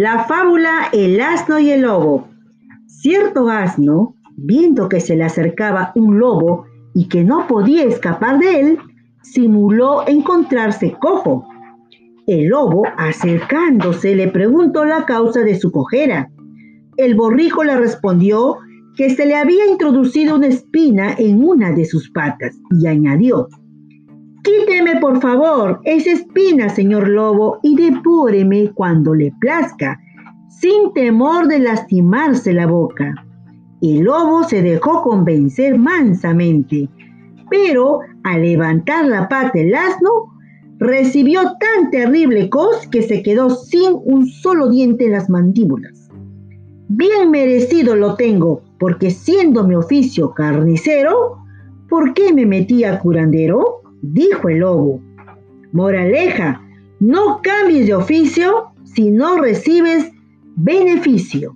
La fábula El asno y el lobo. Cierto asno, viendo que se le acercaba un lobo y que no podía escapar de él, simuló encontrarse cojo. El lobo, acercándose, le preguntó la causa de su cojera. El borrico le respondió que se le había introducido una espina en una de sus patas y añadió, Quíteme por favor esa espina, señor lobo, y depúreme cuando le plazca, sin temor de lastimarse la boca. El lobo se dejó convencer mansamente, pero al levantar la pata el asno, recibió tan terrible cos que se quedó sin un solo diente en las mandíbulas. Bien merecido lo tengo, porque siendo mi oficio carnicero, ¿por qué me metí a curandero? Dijo el lobo. Moraleja, no cambies de oficio si no recibes beneficio.